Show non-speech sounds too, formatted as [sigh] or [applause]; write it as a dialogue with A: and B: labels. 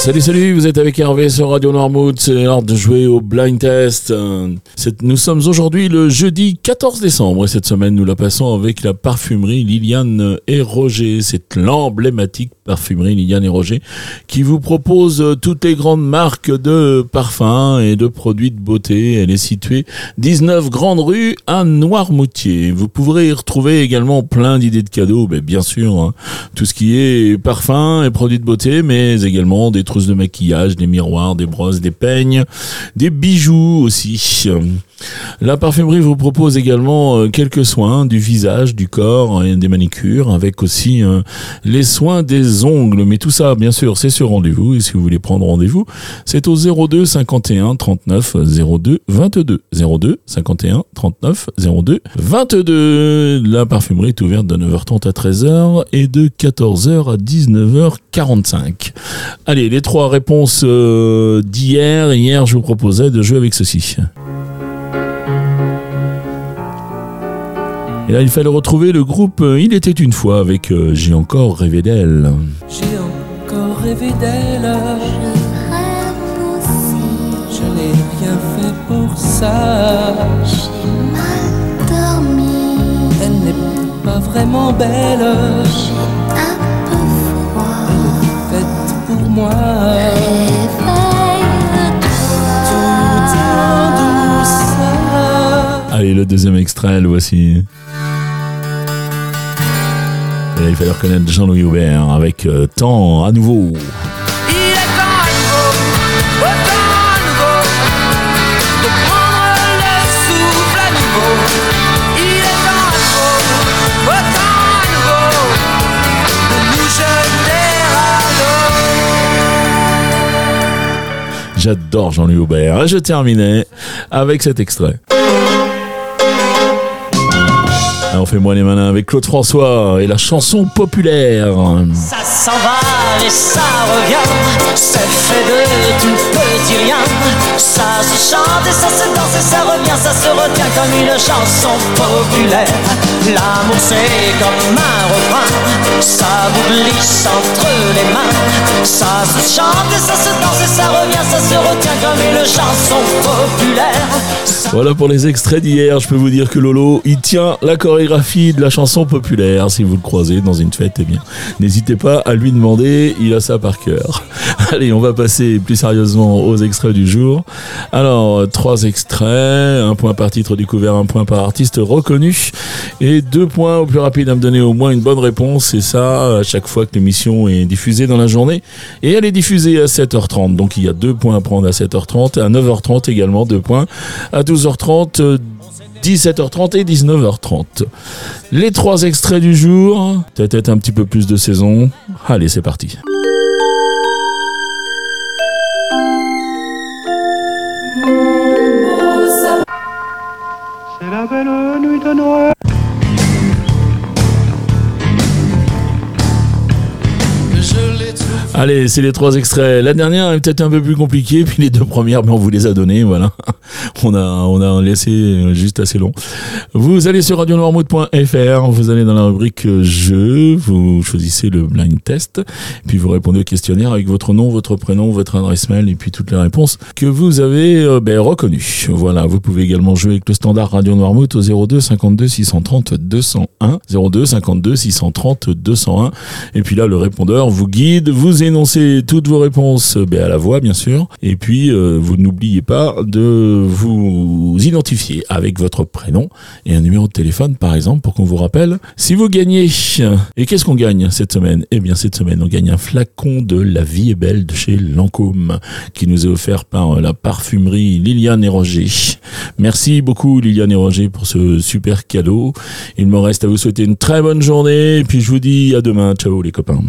A: Salut, salut, vous êtes avec Hervé sur Radio Noirmouth, c'est l'heure de jouer au blind test. Nous sommes aujourd'hui le jeudi 14 décembre et cette semaine nous la passons avec la parfumerie Liliane et Roger. C'est l'emblématique parfumerie Liliane et Roger qui vous propose toutes les grandes marques de parfums et de produits de beauté. Elle est située 19 Grande Rue à Noirmoutier. Vous pourrez y retrouver également plein d'idées de cadeaux, mais bien sûr, hein. tout ce qui est parfums et produits de beauté, mais également des de maquillage, des miroirs, des brosses, des peignes, des bijoux aussi. La parfumerie vous propose également euh, quelques soins du visage, du corps et des manicures, avec aussi euh, les soins des ongles. Mais tout ça, bien sûr, c'est sur rendez-vous. Et si vous voulez prendre rendez-vous, c'est au 02 51 39 02 22. 02 51 39 02 22. La parfumerie est ouverte de 9h30 à 13h et de 14h à 19h45. Allez, les trois réponses euh, d'hier. Hier, je vous proposais de jouer avec ceci. Et là, il fallait retrouver le groupe euh, Il était une fois avec euh, J'ai encore rêvé d'elle.
B: J'ai encore rêvé d'elle.
C: Je rêve aussi.
B: Je n'ai rien fait pour ça.
C: J'ai mal dormi.
B: Elle n'est pas vraiment belle.
C: J'ai un peu froid.
B: Faite pour moi.
C: Réveille-toi.
B: En douceur.
A: Allez, le deuxième extrait, le voici. Et il fallait reconnaître Jean-Louis Aubert avec euh, Temps à nouveau. J'adore Jean-Louis Aubert. Et je terminais avec cet extrait. On fait moi les malins avec Claude François et la chanson populaire.
D: Ça s'en va et ça revient, c'est fait de tout petit rien. Ça se chante et ça se danse et ça revient, ça se retient comme une chanson populaire. L'amour c'est comme un refrain, ça vous glisse entre les mains. Ça se chante et ça se danse et ça revient,
A: Voilà pour les extraits d'hier. Je peux vous dire que Lolo, il tient la chorégraphie de la chanson populaire. Si vous le croisez dans une fête, eh bien, n'hésitez pas à lui demander. Il a ça par cœur. [laughs] Allez, on va passer plus sérieusement aux extraits du jour. Alors, trois extraits. Un point par titre découvert, un point par artiste reconnu. Et deux points au plus rapide à me donner au moins une bonne réponse. Et ça, à chaque fois que l'émission est diffusée dans la journée. Et elle est diffusée à 7h30. Donc, il y a deux points à prendre à 7h30. À 9h30 également, deux points. À 12h30, euh, 17h30 et 19h30. Les trois extraits du jour, peut-être un petit peu plus de saison. Allez, c'est parti.
E: C'est la belle nuit de Noël.
A: Allez, c'est les trois extraits. La dernière est peut-être un peu plus compliquée, [laughs] puis les deux premières, mais on vous les a données, voilà. [laughs] On a, on a laissé juste assez long. Vous allez sur radionoirmouth.fr, vous allez dans la rubrique jeu, vous choisissez le blind test, puis vous répondez au questionnaire avec votre nom, votre prénom, votre adresse mail, et puis toutes les réponses que vous avez euh, ben, reconnues. Voilà, vous pouvez également jouer avec le standard Radio Noirmouth au 02 52 630 201, 02 52 630 201, et puis là, le répondeur vous guide, vous énoncez toutes vos réponses euh, ben, à la voix, bien sûr. Et puis, euh, vous n'oubliez pas de vous identifier avec votre prénom et un numéro de téléphone, par exemple, pour qu'on vous rappelle si vous gagnez. Et qu'est-ce qu'on gagne cette semaine? Eh bien, cette semaine, on gagne un flacon de La Vie est belle de chez Lancôme, qui nous est offert par la parfumerie Liliane et Roger. Merci beaucoup, Liliane et Roger, pour ce super cadeau. Il me reste à vous souhaiter une très bonne journée. Et puis, je vous dis à demain. Ciao, les copains.